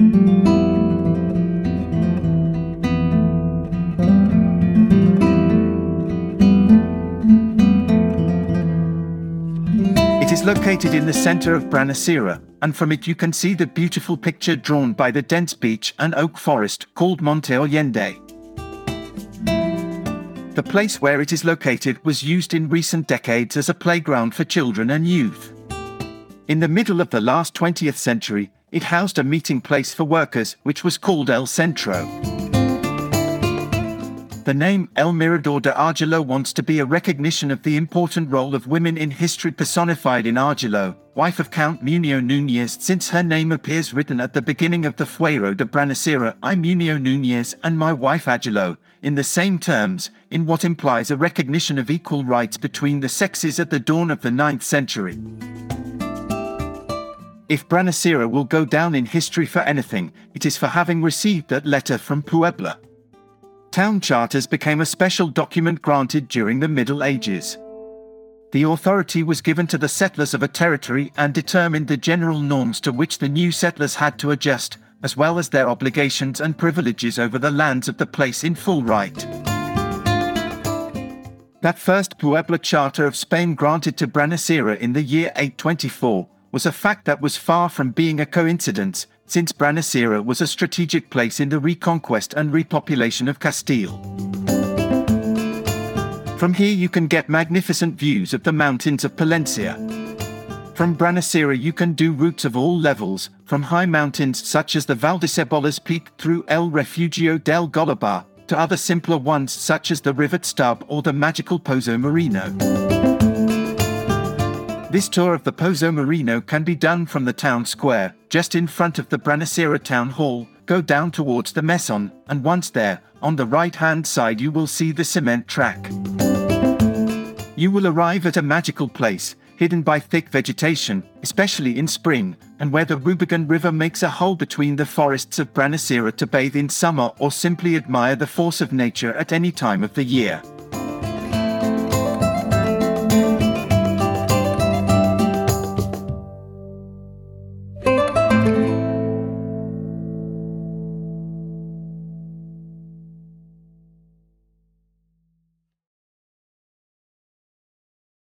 It is located in the center of Brañosera, and from it you can see the beautiful picture drawn by the dense beech and oak forest called Monte Allende. The place where it is located was used in recent decades as a playground for children and youth. In the middle of the last 20th century, it housed a meeting place for workers, which was called El Centro. The name El Mirador de Argilo wants to be a recognition of the important role of women in history personified in Argilo, wife of Count Munio Nunez, since her name appears written at the beginning of the Fuero de Brañosera, I Munio Nunez and my wife Argilo, in the same terms, in what implies a recognition of equal rights between the sexes at the dawn of the 9th century. If Brañosera will go down in history for anything, it is for having received that letter from Puebla. Town charters became a special document granted during the Middle Ages. The authority was given to the settlers of a territory and determined the general norms to which the new settlers had to adjust, as well as their obligations and privileges over the lands of the place in full right. That first Puebla Charter of Spain granted to Brañosera in the year 824 was a fact that was far from being a coincidence, since Brañosera was a strategic place in the reconquest and repopulation of Castile. From here you can get magnificent views of the mountains of Palencia. From Brañosera you can do routes of all levels, from high mountains such as the Valdecebollas Peak through El Refugio del Golobar, to other simpler ones such as the Rivet Stub or the magical Pozo Marino. This tour of the Pozo Marino can be done from the town square, just in front of the Brañosera Town Hall, go down towards the Meson, and once there, on the right hand side, you will see the cement track. You will arrive at a magical place, hidden by thick vegetation, especially in spring, and where the Rubagón River makes a hole between the forests of Brañosera to bathe in summer or simply admire the force of nature at any time of the year.